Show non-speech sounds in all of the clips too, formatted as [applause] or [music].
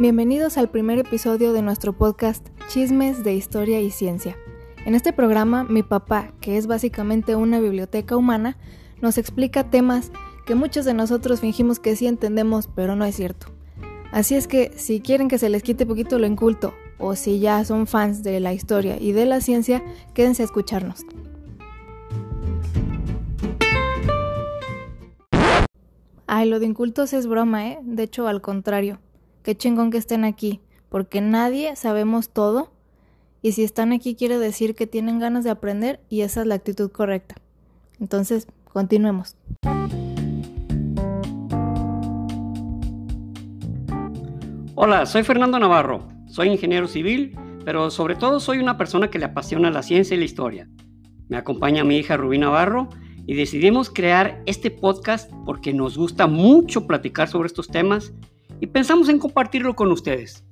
Bienvenidos al primer episodio de nuestro podcast Chismes de Historia y Ciencia. En este programa, mi papá, que es básicamente una biblioteca humana, nos explica temas que muchos de nosotros fingimos que sí entendemos, pero no es cierto. Así es que si quieren que se les quite poquito lo inculto, o si ya son fans de la historia y de la ciencia, quédense a escucharnos. Ay, lo de incultos es broma, ¿eh? De hecho, al contrario. Qué chingón que estén aquí, porque nadie sabemos todo y si están aquí quiere decir que tienen ganas de aprender y esa es la actitud correcta. Entonces, continuemos. Hola, soy Fernando Navarro, soy ingeniero civil, pero sobre todo soy una persona que le apasiona la ciencia y la historia. Me acompaña mi hija Rubí Navarro y decidimos crear este podcast porque nos gusta mucho platicar sobre estos temas y pensamos en compartirlo con ustedes.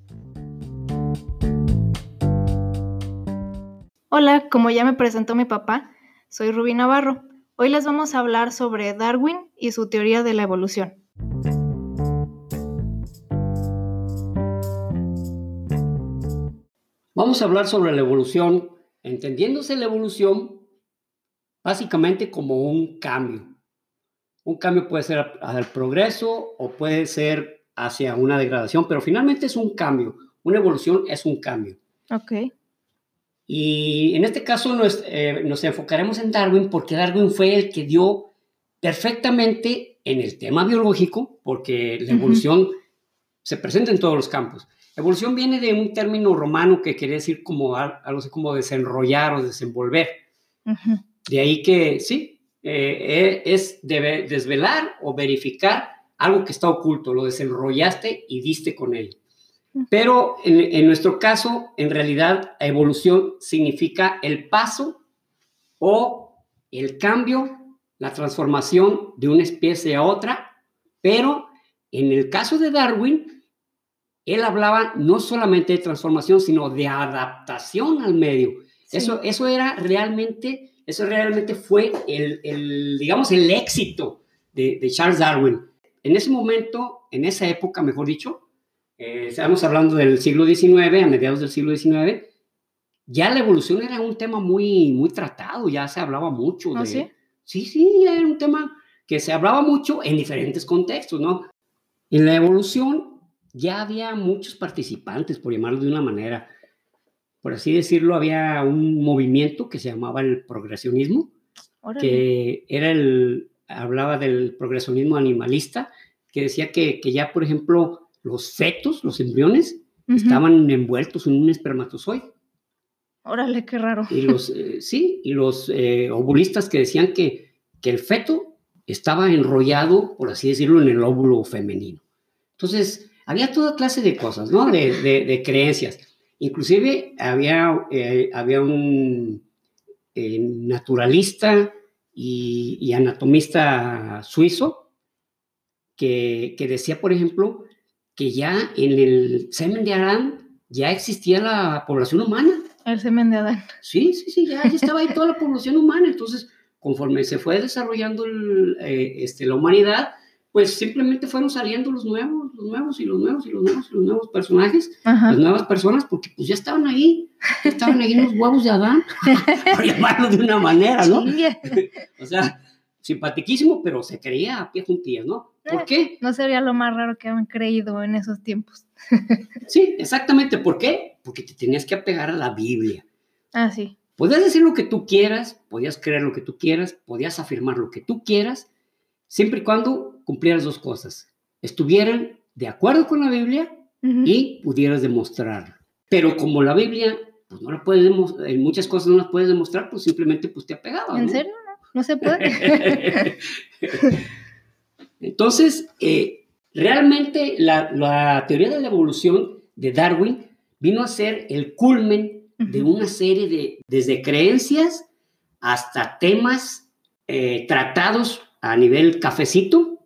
Hola, como ya me presentó mi papá, soy Rubí Navarro. Hoy les vamos a hablar sobre Darwin y su teoría de la evolución. Vamos a hablar sobre la evolución, entendiéndose la evolución básicamente como un cambio. Un cambio puede ser al progreso o puede ser hacia una degradación, pero finalmente es un cambio. Una evolución es un cambio. Ok. Y en este caso nos, eh, nos enfocaremos en Darwin porque Darwin fue el que dio perfectamente en el tema biológico, porque la evolución se presenta en todos los campos. Evolución viene de un término romano que quiere decir como algo así como desenrollar o desenvolver. De ahí que sí, eh, es desvelar o verificar algo que está oculto, lo desenrollaste y diste con él. Pero en, nuestro caso, en realidad, evolución significa el paso o el cambio, la transformación de una especie a otra, pero en el caso de Darwin, él hablaba no solamente de transformación, sino de adaptación al medio. Eso, eso era realmente, eso realmente fue el, digamos, el éxito de Charles Darwin en ese momento, en esa época, mejor dicho, eh, estamos hablando del siglo XIX, a mediados del siglo XIX, ya la evolución era un tema muy, muy tratado, ya se hablaba mucho ¿Ah, de... sí? Sí, sí, era un tema que se hablaba mucho en diferentes contextos, ¿no? En la evolución ya había muchos participantes, por llamarlo de una manera. Por así decirlo, había un movimiento que se llamaba el progresionismo, que era el, hablaba del progresionismo animalista, que decía que, ya, por ejemplo, los fetos, los embriones, estaban envueltos en un espermatozoide. Órale, qué raro. Y los, eh, [laughs] sí, y los eh, ovulistas que decían que, que el feto estaba enrollado, por así decirlo, en el óvulo femenino. Entonces, había toda clase de cosas, ¿no? De, de, creencias. Inclusive había, eh, había un naturalista y, anatomista suizo que, decía, por ejemplo, que ya en el semen de Adán ya existía la población humana. El semen de Adán. Sí, sí, sí, ya, estaba ahí toda la población humana. Entonces, conforme se fue desarrollando eh, este, la humanidad, pues simplemente fueron saliendo los nuevos, los nuevos y los nuevos y los nuevos y los nuevos personajes, las nuevas personas, porque pues ya estaban ahí, estaban ahí los huevos de Adán, [laughs] por llamarlo de una manera, ¿no? [laughs] o sea, simpatiquísimo, pero se creía a pie juntillas, ¿no? ¿Por eh, qué? No sería lo más raro que han creído en esos tiempos. [laughs] sí, exactamente. ¿Por qué? Porque te tenías que apegar a la Biblia. Ah, sí. Podías decir lo que tú quieras, podías creer lo que tú quieras, podías afirmar lo que tú quieras, siempre y cuando cumplieras dos cosas, estuvieran de acuerdo con la Biblia y pudieras demostrarlo. Pero como la Biblia, pues no la puedes en muchas cosas no las puedes demostrar, pues simplemente pues te apegaba. ¿En serio? No, se puede. [laughs] Entonces, eh, realmente la, teoría de la evolución de Darwin vino a ser el culmen de una serie de, desde creencias hasta temas eh, tratados a nivel cafecito,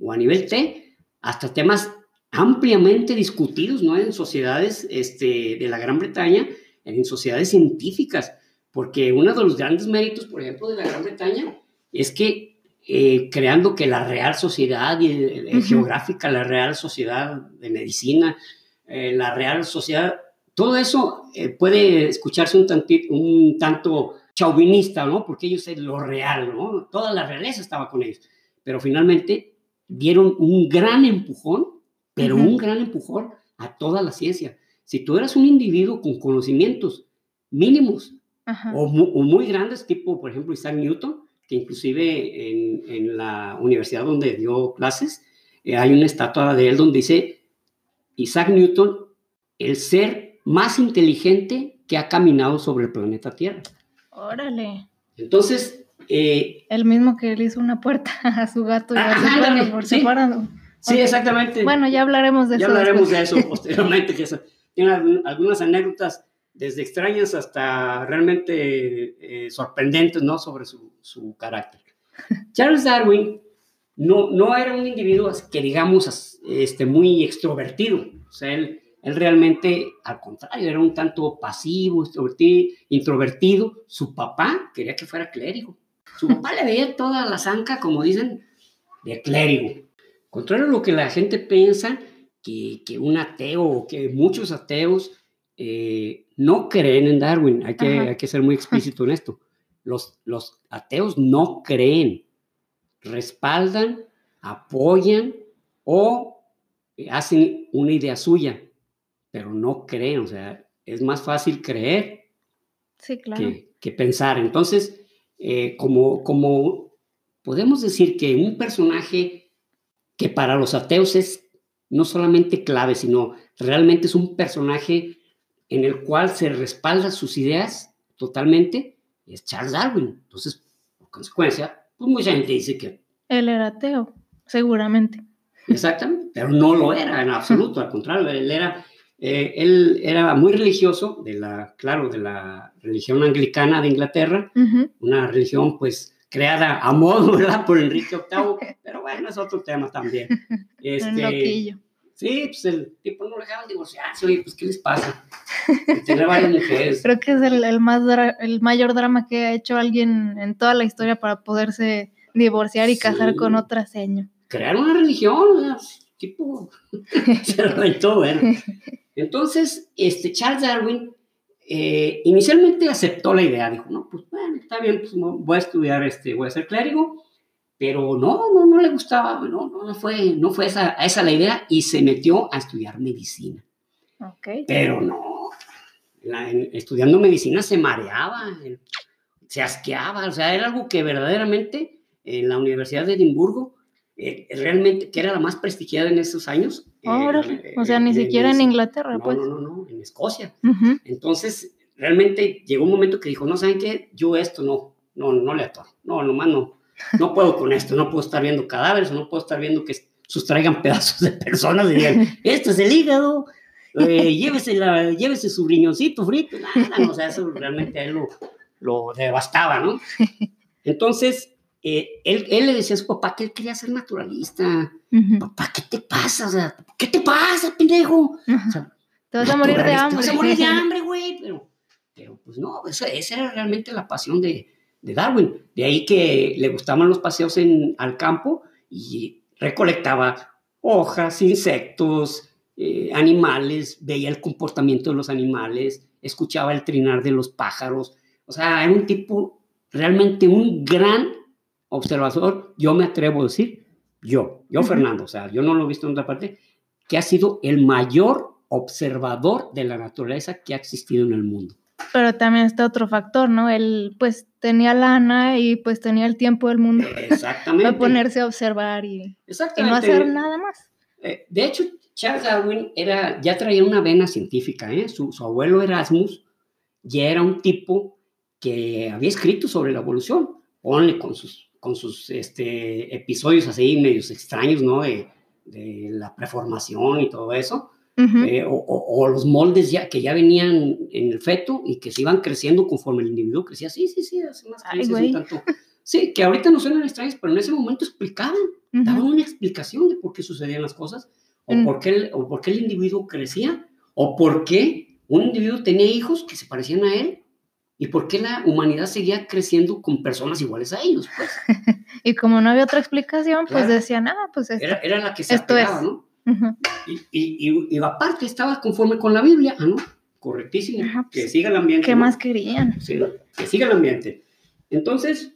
o a nivel T, hasta temas ampliamente discutidos ¿no? en sociedades este, de la Gran Bretaña, en sociedades científicas, porque uno de los grandes méritos, por ejemplo, de la Gran Bretaña es que eh, creando que la Real Sociedad y, eh, Geográfica, la Real Sociedad de Medicina, eh, la Real Sociedad, todo eso eh, puede escucharse un, un tanto chauvinista, ¿no? Porque ellos es lo real, ¿no? Toda la realeza estaba con ellos. Pero finalmente dieron un gran empujón, pero un gran empujón a toda la ciencia. Si tú eras un individuo con conocimientos mínimos o, muy grandes, tipo, por ejemplo, Isaac Newton, que inclusive en, en la universidad donde dio clases, eh, hay una estatua de él donde dice Isaac Newton, el ser más inteligente que ha caminado sobre el planeta Tierra. Órale. Entonces... Eh, el mismo que le hizo una puerta [laughs] a su gato y a su perro por sí, Sí, exactamente. Bueno, ya hablaremos de eso. Ya hablaremos de eso posteriormente, que tiene algunas anécdotas desde extrañas hasta realmente eh, sorprendentes, ¿no? Sobre su, su, carácter. [laughs] Charles Darwin no, no era un individuo que digamos este, muy extrovertido. O sea, él, él realmente, al contrario, era un tanto pasivo, introvertido. Su papá quería que fuera clérigo. Su papá le veía toda la zanca, como dicen, de clérigo. Contrario a lo que la gente piensa, que, que un ateo o que muchos ateos eh, no creen en Darwin. Hay que, hay que ser muy explícito en esto. Los, los ateos no creen, respaldan, apoyan o hacen una idea suya, pero no creen. O sea, es más fácil creer que, pensar. Entonces, eh, como, como podemos decir que un personaje que para los ateos es no solamente clave, sino realmente es un personaje en el cual se respalda sus ideas totalmente, es Charles Darwin. Entonces, por consecuencia, pues mucha gente dice que... Él era ateo, seguramente. Exactamente, pero no lo era en absoluto, al contrario, él era, eh, él era muy religioso, de la, claro, de la religión anglicana de Inglaterra, una religión pues creada a modo, [laughs] ¿verdad? Por Enrique VIII, pero bueno, es otro tema también. [laughs] Este. Sí, pues el tipo no dejaban divorciarse, oye, pues ¿qué les pasa? Tener [laughs] varias mujeres. Creo que es el, el, más el mayor drama que ha hecho alguien en toda la historia para poderse divorciar y casar con otra seño. Crear una religión, sea, tipo, [laughs] se bueno. Entonces, este Charles Darwin eh, inicialmente aceptó la idea, dijo, no, pues bueno, está bien, pues voy a estudiar, este, voy a ser clérigo, pero no, no, no le gustaba, no, no, fue, no fue esa, esa la idea y se metió a estudiar medicina. Okay. Pero no, estudiando medicina se mareaba, se asqueaba, o sea, era algo que verdaderamente en la Universidad de Edimburgo, eh, realmente, que era la más prestigiada en esos años. Eh, o sea, ni siquiera en, Inglaterra, no, pues. No, no, no, en Escocia. Entonces, realmente llegó un momento que dijo, no, ¿saben qué? Yo esto no, no, no le atoro, no, nomás no no puedo con esto, no puedo estar viendo cadáveres, no puedo estar viendo que sustraigan [laughs] pedazos de personas y digan, esto es el hígado, eh, [laughs] llévese, la, llévese su riñoncito frito. Nada, o sea, eso realmente a él lo, lo devastaba, ¿no? [laughs] Entonces, eh, él, él, le decía a su papá que él quería ser naturalista. Papá, ¿qué te pasa? O sea, ¿qué te pasa, pendejo? O sea, te vas a morir de hambre. Te vas a morir de hambre, güey. Pero, pero pues no, esa era realmente la pasión de, de Darwin. De ahí que le gustaban los paseos en, al campo y recolectaba hojas, insectos, eh, animales, veía el comportamiento de los animales, escuchaba el trinar de los pájaros. O sea, era un tipo, realmente un gran observador, yo me atrevo a decir, yo, yo Fernando, o sea, yo no lo he visto en otra parte, que ha sido el mayor observador de la naturaleza que ha existido en el mundo. Pero también está otro factor, ¿no? Él pues tenía lana y pues tenía el tiempo del mundo [laughs] Exactamente. [laughs] para ponerse a observar y, no hacer nada más. Eh, de hecho, Charles Darwin era, ya traía una vena científica, ¿eh? Su, abuelo Erasmus ya era un tipo que había escrito sobre la evolución, ponle con sus, con sus este, episodios así medios extraños, ¿no? De, de la preformación y todo eso. Eh, o, los moldes ya, que ya venían en el feto y que se iban creciendo conforme el individuo crecía. Sí, sí, sí, hace más un tanto. Sí, que ahorita no suenan extraños, pero en ese momento explicaban, daban una explicación de por qué sucedían las cosas, o, mm. por qué el, o por qué el individuo crecía, o por qué un individuo tenía hijos que se parecían a él, y por qué la humanidad seguía creciendo con personas iguales a ellos, pues. [laughs] y como no había otra explicación, pues decían, ah, pues esto, era, era, la que se esto es. ¿no? y, y, y, aparte estaba conforme con la Biblia, ¿no? Correctísimo. que pues, siga el ambiente. ¿Qué más querían? Sí, que siga el ambiente. Entonces,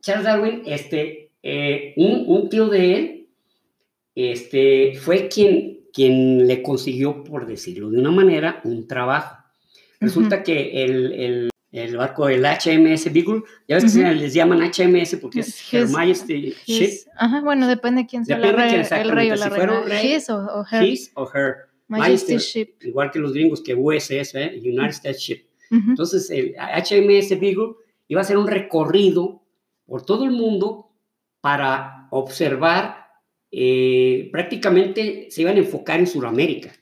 Charles Darwin, este, eh, un, un, tío de él, este, fue quien, quien le consiguió, por decirlo de una manera, un trabajo. Resulta que el, el, el, barco, el HMS Beagle, ya ves que les llaman HMS porque es Her Majesty Ship. Ajá, bueno, depende de quién sea depende la quién el rey o la si reina. Rey, his o, o, her. His o her. Majesty Ship. Igual que los gringos que USS, ¿eh? United States Ship. Entonces, el HMS Beagle iba a hacer un recorrido por todo el mundo para observar, eh, prácticamente se iban a enfocar en Sudamérica,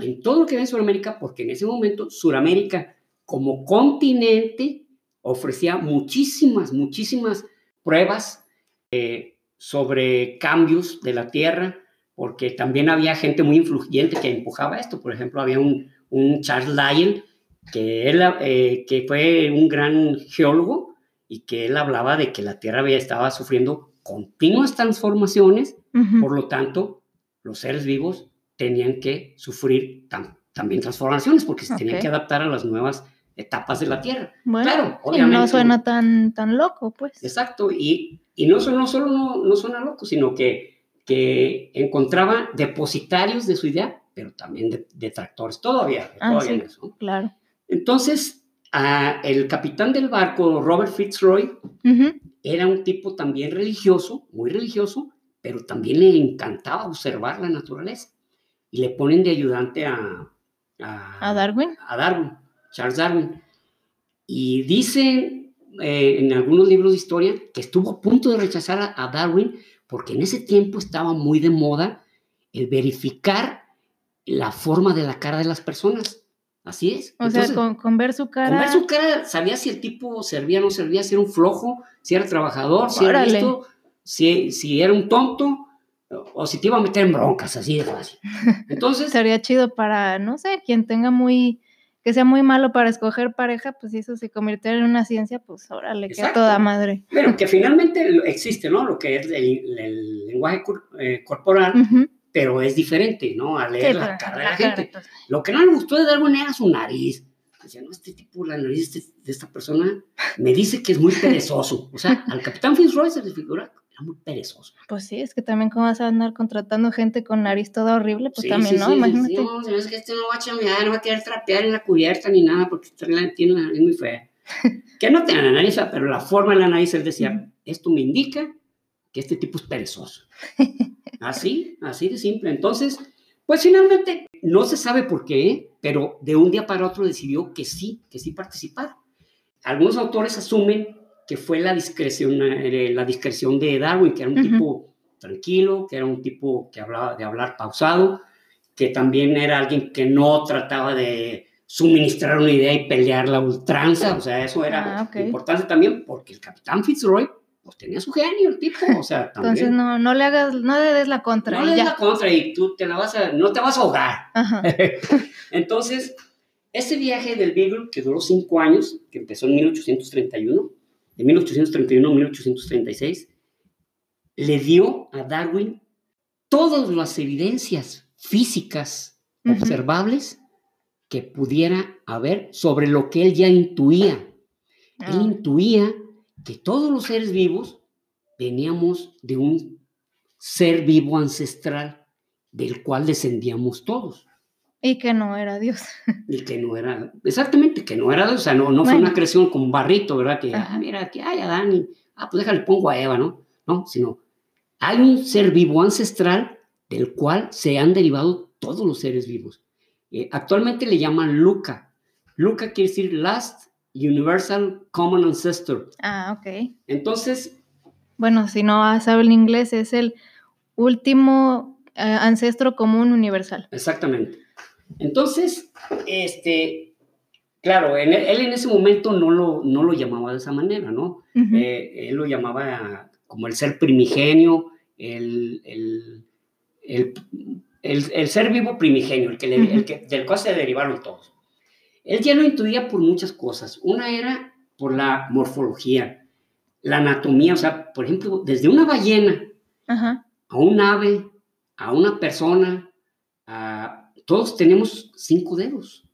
en todo lo que ve en Sudamérica, porque en ese momento Sudamérica como continente ofrecía muchísimas, muchísimas pruebas eh, sobre cambios de la Tierra, porque también había gente muy influyente que empujaba esto. Por ejemplo, había un, un Charles Lyell, que, él, eh, que fue un gran geólogo, y que él hablaba de que la Tierra había, estaba sufriendo continuas transformaciones, por lo tanto, los seres vivos tenían que sufrir también transformaciones porque se tenían que adaptar a las nuevas etapas de la Tierra. Bueno, claro, obviamente. No suena tan, tan loco, pues. Exacto, y, y no, no solo no, no suena loco, sino que, que encontraba depositarios de su idea, pero también detractores, todavía, ah, todavía sí, eso. Claro. Entonces, el capitán del barco, Robert Fitzroy, era un tipo también religioso, muy religioso, pero también le encantaba observar la naturaleza. Y le ponen de ayudante a... ¿A, Darwin? A Darwin, Charles Darwin. Y dicen eh, en algunos libros de historia que estuvo a punto de rechazar a Darwin porque en ese tiempo estaba muy de moda el verificar la forma de la cara de las personas. Así es. O sea, con, ver su cara. Con ver su cara, sabía si el tipo servía o no servía, si era un flojo, si era trabajador, si era listo, si, si era un tonto o si te iba a meter en broncas, así de fácil. [laughs] Entonces. Sería chido para, no sé, quien tenga muy. que sea muy malo para escoger pareja, pues si eso se convirtiera en una ciencia, pues ahora le queda toda madre. Pero que finalmente existe, ¿no? Lo que es el, lenguaje eh, corporal pero es diferente, ¿no? A leer la cara de la, gente. Lo que no le gustó de Darwin era su nariz. Decía, no, este tipo, la nariz de, esta persona me dice que es muy perezoso. O sea, al capitán Fitzroy se le figura era muy perezoso. Pues sí, es que también cómo vas a andar contratando gente con nariz toda horrible, pues también, ¿no? Sí, Imagínate. Sí, no, es que este no va a chambear, no va a querer trapear en la cubierta ni nada, porque tiene la nariz muy fea. [laughs] que no tiene la nariz pero la forma de la nariz, él decía, esto me indica que este tipo es perezoso. [laughs] Así, así de simple. Entonces, pues finalmente no se sabe por qué, pero de un día para otro decidió que sí, que sí participar. Algunos autores asumen que fue la discreción, eh, la discreción de Darwin, que era un tipo tranquilo, que era un tipo que hablaba de hablar pausado, que también era alguien que no trataba de suministrar una idea y pelear la ultranza, o sea, eso era ah, importante también porque el capitán Fitzroy pues tenía su genio el tipo, o sea, también. Entonces no, no le hagas, no le des la contra. No le des la contra y tú te la vas a, no te vas a ahogar. [laughs] Entonces, ese viaje del Beagle, que duró cinco años, que empezó en 1831, de 1831 a 1836, le dio a Darwin todas las evidencias físicas observables que pudiera haber sobre lo que él ya intuía. Él ah. intuía que todos los seres vivos veníamos de un ser vivo ancestral del cual descendíamos todos. Y que no era Dios. [laughs] Y que no era, exactamente, que no era Dios, o sea, no, no fue una creación con barrito, ¿verdad? Que, ah, mira, que hay Adán y, ah, pues déjale, pongo a Eva, ¿no? No, sino, hay un ser vivo ancestral del cual se han derivado todos los seres vivos. Eh, actualmente le llaman Luca. Luca quiere decir last Universal Common Ancestor. Ah, ok. Entonces. Bueno, si no sabe el inglés, es el último eh, ancestro común universal. Exactamente. Entonces, este, claro, él en ese momento no lo, no lo llamaba de esa manera, ¿no? Eh, él lo llamaba como el ser primigenio, el, el, el, ser vivo primigenio, el que, el que, del cual se derivaron todos. Él ya lo intuía por muchas cosas. Una era por la morfología, la anatomía, o sea, por ejemplo, desde una ballena a un ave a una persona, todos tenemos cinco dedos.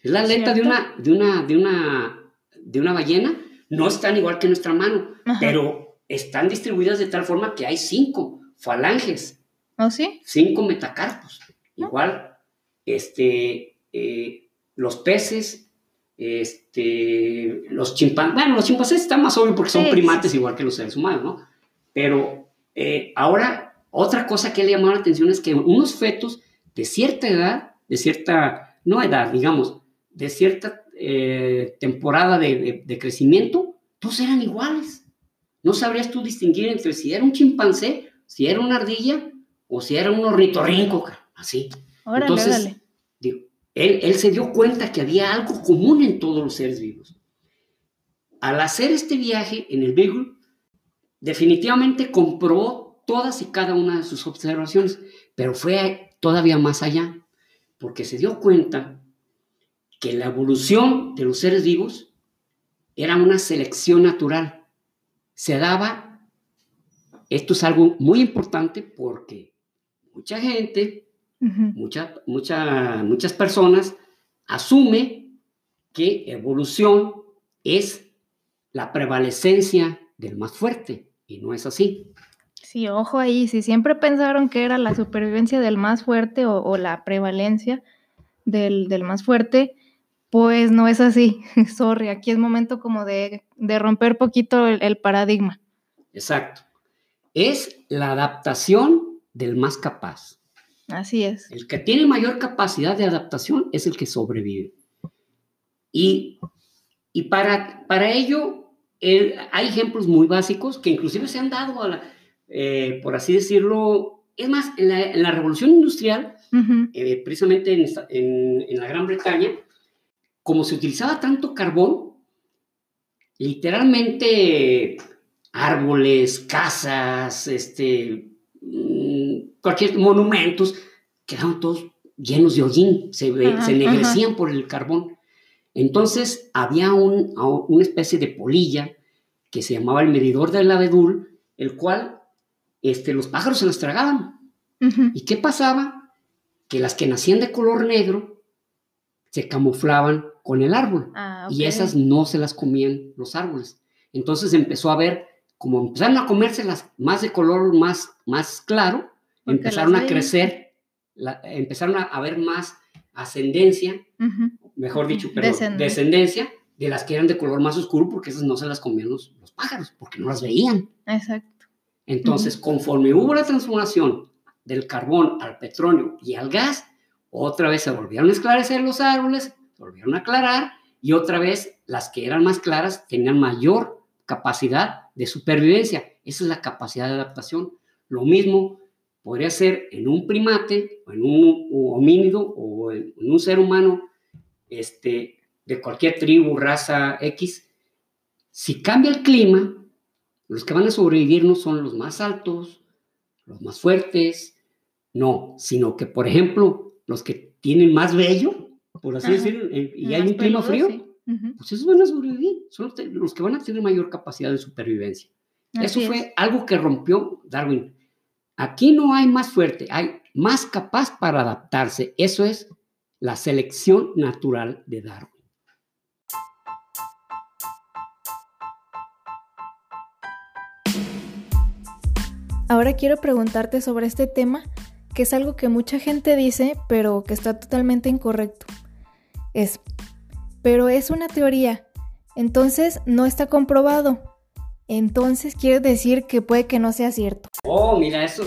Es la aleta de una, de, una, de, una, de una ballena, no están igual que nuestra mano, pero están distribuidas de tal forma que hay cinco falanges. ¿Oh, sí? Cinco metacarpos. Igual, este, eh, los peces, este, los chimpancés, bueno, los chimpancés están más obvios porque son primates igual que los seres humanos, ¿no? Pero eh, ahora, otra cosa que le llamó la atención es que unos fetos de cierta edad, de cierta, no edad, digamos, de cierta eh, temporada de, crecimiento, todos eran iguales. No sabrías tú distinguir entre si era un chimpancé, si era una ardilla o si era un ornitorrinco, así. Entonces, él, él, se dio cuenta que había algo común en todos los seres vivos. Al hacer este viaje en el Beagle, definitivamente comprobó todas y cada una de sus observaciones, pero fue todavía más allá, porque se dio cuenta que la evolución de los seres vivos era una selección natural. Se daba, esto es algo muy importante porque mucha gente, muchas personas asume que evolución es la prevalecencia del más fuerte y no es así. Sí, ojo ahí, si siempre pensaron que era la supervivencia del más fuerte o, la prevalencia del, del, más fuerte, pues no es así. [laughs] Sorry, aquí es momento como de, de romper poquito el, paradigma. Exacto. Es la adaptación del más capaz. Así es. El que tiene mayor capacidad de adaptación es el que sobrevive. Y, y para, para ello hay ejemplos muy básicos que inclusive se han dado, eh, por así decirlo, es más, en la, revolución industrial, eh, precisamente en, en, la Gran Bretaña, como se utilizaba tanto carbón, literalmente árboles, casas, este, mm, cualquier monumentos, quedaban todos llenos de hollín, se, se ennegrecían por el carbón. Entonces había un, una especie de polilla que se llamaba el medidor del abedul, el cual este, los pájaros se las tragaban. ¿Y qué pasaba? Que las que nacían de color negro se camuflaban con el árbol. Ah, y esas no se las comían los árboles. Entonces empezó a ver, como empezaron a comérselas más de color más, más claro, empezaron a crecer, empezaron a, ver más ascendencia, mejor dicho, pero descendencia. de las que eran de color más oscuro, porque esas no se las comían los, pájaros, porque no las veían. Exacto. Entonces, conforme hubo la transformación del carbón al petróleo y al gas, otra vez se volvieron a esclarecer los árboles, volvieron a aclarar y otra vez las que eran más claras tenían mayor capacidad de supervivencia. Esa es la capacidad de adaptación. Lo mismo podría ser en un primate, o en un homínido o en, un ser humano este, de cualquier tribu, raza X. Si cambia el clima, los que van a sobrevivir no son los más altos, los más fuertes, no, sino que, por ejemplo, los que tienen más vello, por así decirlo, eh, y hay un clima frío, pues esos van a sobrevivir, son los, que van a tener mayor capacidad de supervivencia. Eso fue algo que rompió Darwin. Aquí no hay más fuerte, hay más capaz para adaptarse. Eso es la selección natural de Darwin. Ahora quiero preguntarte sobre este tema, que es algo que mucha gente dice, pero que está totalmente incorrecto es, pero es una teoría, entonces no está comprobado. Entonces quiere decir que puede que no sea cierto. Oh, mira, eso,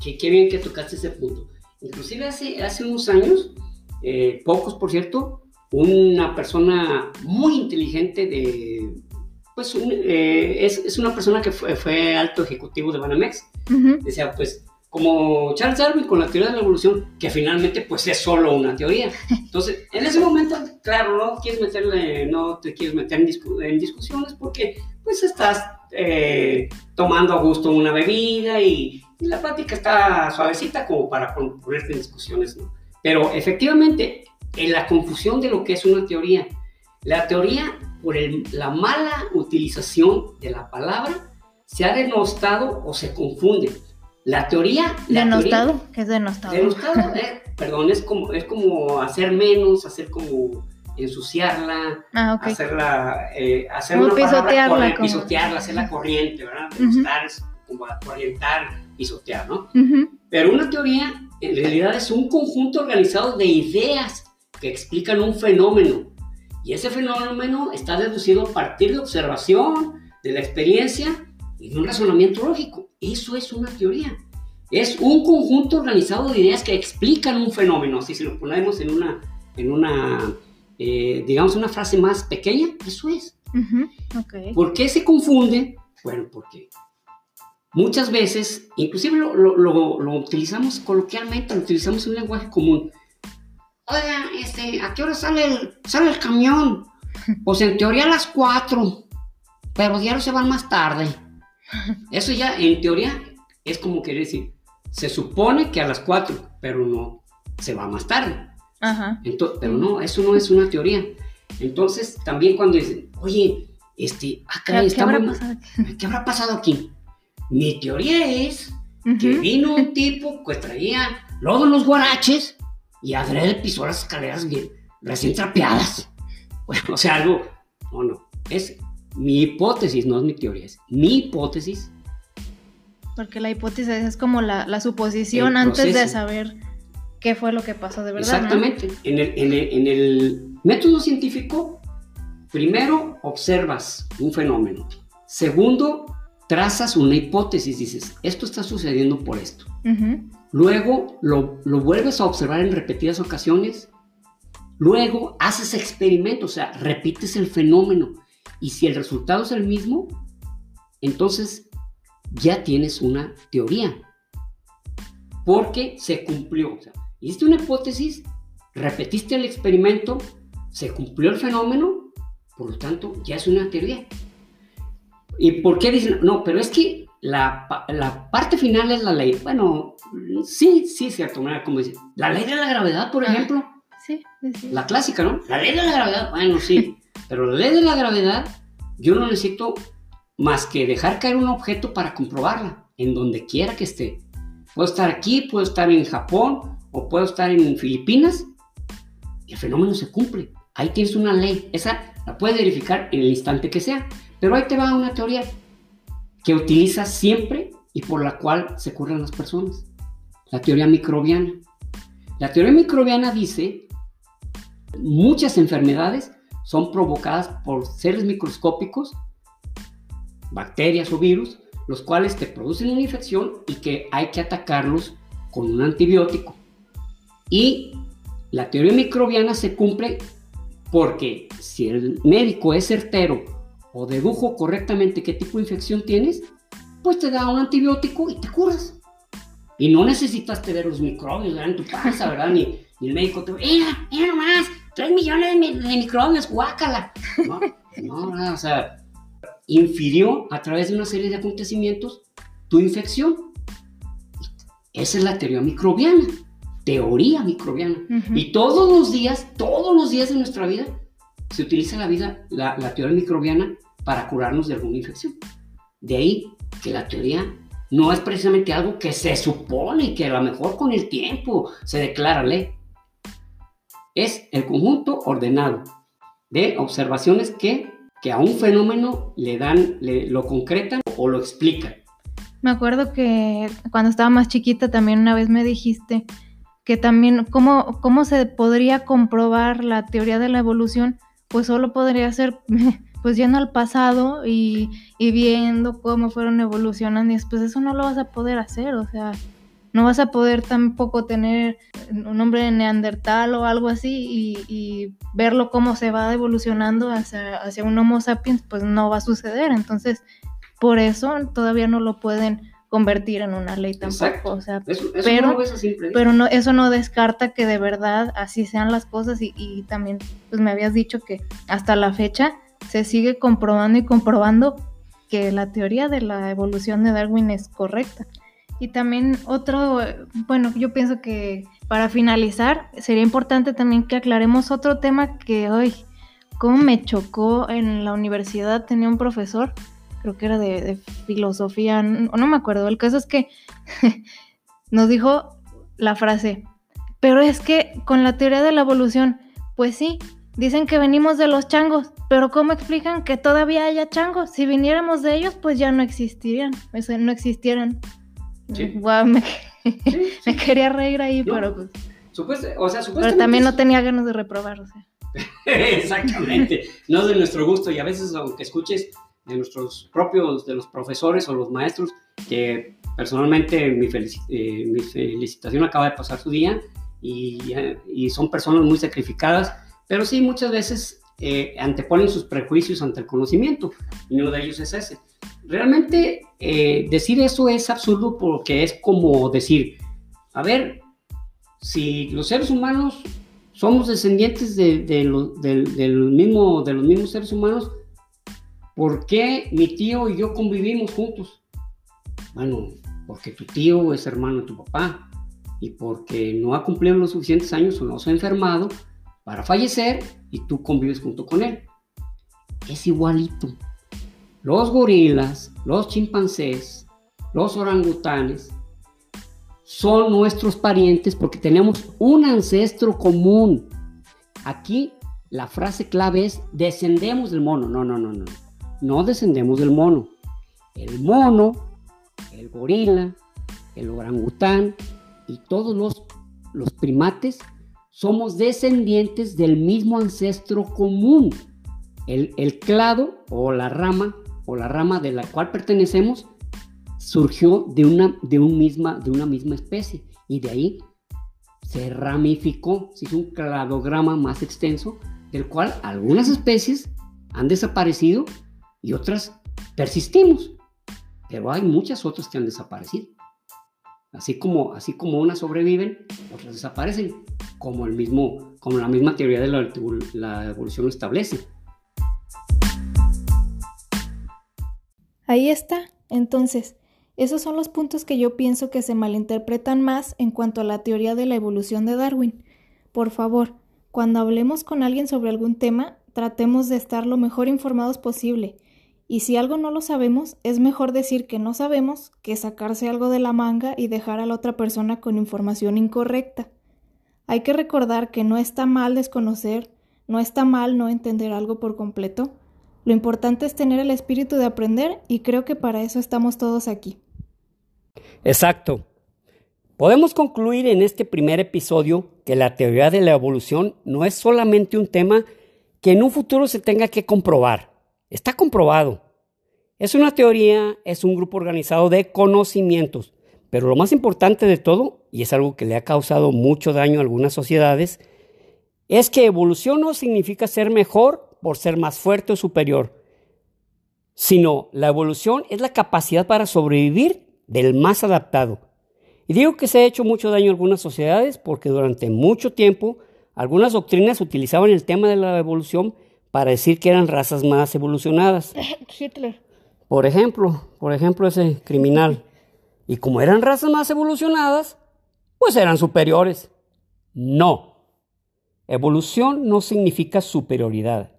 qué, bien que tocaste ese punto. Inclusive hace, hace unos años, eh, pocos por cierto, una persona muy inteligente de, pues eh, es, es, una persona que fue, fue alto ejecutivo de Banamex, decía, pues como Charles Darwin con la teoría de la evolución, que finalmente pues es solo una teoría. Entonces, en ese momento, claro, no quieres meterle, no te quieres meter en, discusiones porque pues estás eh, tomando a gusto una bebida y, la plática está suavecita como para ponerte en discusiones, ¿no? Pero efectivamente, en la confusión de lo que es una teoría, la teoría por la mala utilización de la palabra se ha denostado o se confunde La teoría... La denostado, teoría, ¿qué es denostado? Denostado, [laughs] eh, perdón, es como, es como hacer menos, hacer como ensuciarla, ah, okay. hacerla, eh, hacer Como una palabra pisotearla, corriente, como- pisotearla, hacerla corriente, ¿verdad? Denostar es como orientar, pisotear, ¿no? Ujú, Pero una teoría en realidad es un conjunto organizado de ideas que explican un fenómeno. Y ese fenómeno está deducido a partir de observación, de la experiencia y de un razonamiento lógico. Eso es una teoría. Es un conjunto organizado de ideas que explican un fenómeno. Si se lo ponemos en una, en una eh, digamos, una frase más pequeña, eso es. ujú, ok. ¿Por qué se confunde? Bueno, porque muchas veces, inclusive lo, lo- lo- lo utilizamos coloquialmente, lo utilizamos en un lenguaje común. Oiga, este, ¿a qué hora sale el, sale el camión? Pues en teoría a las 4, pero diario se van más tarde. Eso ya, en teoría, es como querer decir, se supone que a las 4, pero no, se va más tarde. Ajá. Ento- pero no, eso no es una teoría. Entonces, también cuando dicen, oye, este, ah, ¿Qué, habrá muy- pasado? ¿qué habrá pasado aquí? Mi teoría es que Ujú, vino un tipo que traía en los guaraches y adrede pisó las escaleras bien, recién trapeadas. Bueno, o sea, algo, no, no, es mi hipótesis, no es mi teoría, es mi hipótesis. Porque la hipótesis es como la, la suposición antes de saber qué fue lo que pasó de verdad. ¿no? Exactamente. En, el, en el- en el método científico, primero observas un fenómeno. Segundo, trazas una hipótesis, dices, esto está sucediendo por esto. Luego lo, vuelves a observar en repetidas ocasiones. Luego haces experimentos, o sea, repites el fenómeno. Y si el resultado es el mismo, entonces ya tienes una teoría. Porque se cumplió. O sea, hiciste una hipótesis, repetiste el experimento, se cumplió el fenómeno, por lo tanto ya es una teoría. ¿Y por qué dicen? No, pero es que la, la parte final es la ley. Bueno, sí, sí, cierto. mira, Como dice, la ley de la gravedad, por Ah. ejemplo, Sí, sí, sí. la clásica, ¿no? La ley de la gravedad, bueno, sí. [laughs] Pero la ley de la gravedad, yo no necesito más que dejar caer un objeto para comprobarla, en donde quiera que esté. Puedo estar aquí, puedo estar en Japón o puedo estar en Filipinas y el fenómeno se cumple. Ahí tienes una ley. Esa la puedes verificar en el instante que sea. Pero ahí te va una teoría que utilizas siempre y por la cual se curan las personas. La teoría microbiana. La teoría microbiana dice muchas enfermedades son provocadas por seres microscópicos, bacterias o virus, los cuales te producen una infección y que hay que atacarlos con un antibiótico. Y la teoría microbiana se cumple porque si el médico es certero o dedujo correctamente qué tipo de infección tienes, pues te da un antibiótico y te curas. Y no necesitas tener los microbios ¿verdad? en tu casa, ¿verdad? Ni, ni el médico te mira, mira nomás, 3 millones de, mi- de microbios, guácala. No, no, no, o sea, infirió a través de una serie de acontecimientos tu infección. Esa es la teoría microbiana, teoría microbiana. Ujú. Y todos los días, todos los días de nuestra vida, se utiliza la, vida, la, la teoría microbiana para curarnos de alguna infección. De ahí que la teoría no es precisamente algo que se supone que a lo mejor con el tiempo se declara ley. Es el conjunto ordenado de observaciones que, que a un fenómeno le dan, le- lo concretan o lo explican. Me acuerdo que cuando estaba más chiquita también una vez me dijiste que también cómo, cómo se podría comprobar la teoría de la evolución, pues solo podría ser [laughs] pues yendo al pasado y, y viendo cómo fueron evolucionando y después eso no lo vas a poder hacer, o sea, no vas a poder tampoco tener un hombre de neandertal o algo así y, y verlo cómo se va evolucionando hacia, hacia un Homo sapiens, pues no va a suceder. Entonces, por eso todavía no lo pueden convertir en una ley tampoco. Exacto. O sea, Eso, eso Pero- no pero no, eso no descarta que de verdad así sean las cosas y, y también pues me habías dicho que hasta la fecha se sigue comprobando y comprobando que la teoría de la evolución de Darwin es correcta. Y también otro, bueno, yo pienso que para finalizar sería importante también que aclaremos otro tema que hoy, como me chocó en la universidad, tenía un profesor, creo que era de, filosofía, no, no me acuerdo. El caso es que [laughs] nos dijo la frase, pero es que con la teoría de la evolución, pues sí, dicen que venimos de los changos, pero ¿cómo explican que todavía haya changos? Si viniéramos de ellos, pues ya no existirían, no existieran. [laughs] me, quería reír ahí, pero pues... o sea, pero también no tenía ganas de reprobar, o sea. [laughs] Exactamente, no de nuestro gusto y a veces aunque escuches de nuestros propios, de los profesores o los maestros, que personalmente mi, eh, mi felicitación acaba de pasar su día y, y, son personas muy sacrificadas, pero sí muchas veces eh, anteponen sus prejuicios ante el conocimiento y uno de ellos es ese. Realmente eh, decir eso es absurdo porque es como decir, a ver, si los seres humanos somos descendientes de, mismo, de los mismos seres humanos, ¿por qué mi tío y yo convivimos juntos? Bueno, porque tu tío es hermano de tu papá y porque no ha cumplido los suficientes años o no se ha enfermado para fallecer y tú convives junto con él. Es igualito. Los gorilas, los chimpancés, los orangutanes son nuestros parientes porque tenemos un ancestro común. Aquí la frase clave es descendemos del mono. No, no, no, no. No descendemos del mono. El mono, el gorila, el orangután y todos los, los primates somos descendientes del mismo ancestro común. El, clado o la rama o la rama de la cual pertenecemos surgió de una, de, un misma, de una misma especie y de ahí se ramificó, se hizo un cladograma más extenso del cual algunas especies han desaparecido y otras persistimos, pero hay muchas otras que han desaparecido. Así como, así como unas sobreviven, otras desaparecen, como, el mismo, como la misma teoría de la, la evolución establece. Ahí está, entonces, esos son los puntos que yo pienso que se malinterpretan más en cuanto a la teoría de la evolución de Darwin. Por favor, cuando hablemos con alguien sobre algún tema, tratemos de estar lo mejor informados posible. Y si algo no lo sabemos, es mejor decir que no sabemos que sacarse algo de la manga y dejar a la otra persona con información incorrecta. Hay que recordar que no está mal desconocer, no está mal no entender algo por completo. Lo importante es tener el espíritu de aprender y creo que para eso estamos todos aquí. Exacto. Podemos concluir en este primer episodio que la teoría de la evolución no es solamente un tema que en un futuro se tenga que comprobar. Está comprobado. Es una teoría, es un grupo organizado de conocimientos. Pero lo más importante de todo, y es algo que le ha causado mucho daño a algunas sociedades, es que evolución no significa ser mejor por ser más fuerte o superior, sino la evolución es la capacidad para sobrevivir del más adaptado. Y digo que se ha hecho mucho daño a algunas sociedades porque durante mucho tiempo algunas doctrinas utilizaban el tema de la evolución para decir que eran razas más evolucionadas. [laughs] Hitler. Por ejemplo, por ejemplo ese criminal. Y como eran razas más evolucionadas, pues eran superiores. No. Evolución no significa superioridad,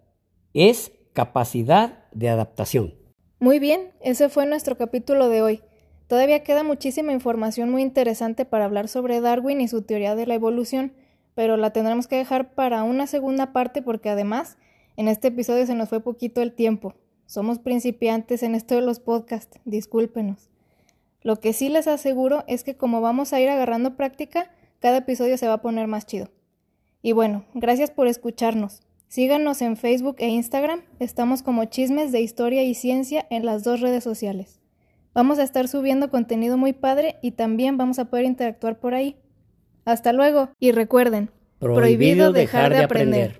es capacidad de adaptación. Muy bien, ese fue nuestro capítulo de hoy. Todavía queda muchísima información muy interesante para hablar sobre Darwin y su teoría de la evolución, pero la tendremos que dejar para una segunda parte porque además en este episodio se nos fue poquito el tiempo. Somos principiantes en esto de los podcasts, discúlpenos. Lo que sí les aseguro es que como vamos a ir agarrando práctica, cada episodio se va a poner más chido. Y bueno, gracias por escucharnos. Síganos en Facebook e Instagram, estamos como Chismes de Historia y Ciencia en las dos redes sociales. Vamos a estar subiendo contenido muy padre y también vamos a poder interactuar por ahí. Hasta luego y recuerden, prohibido, dejar, de aprender.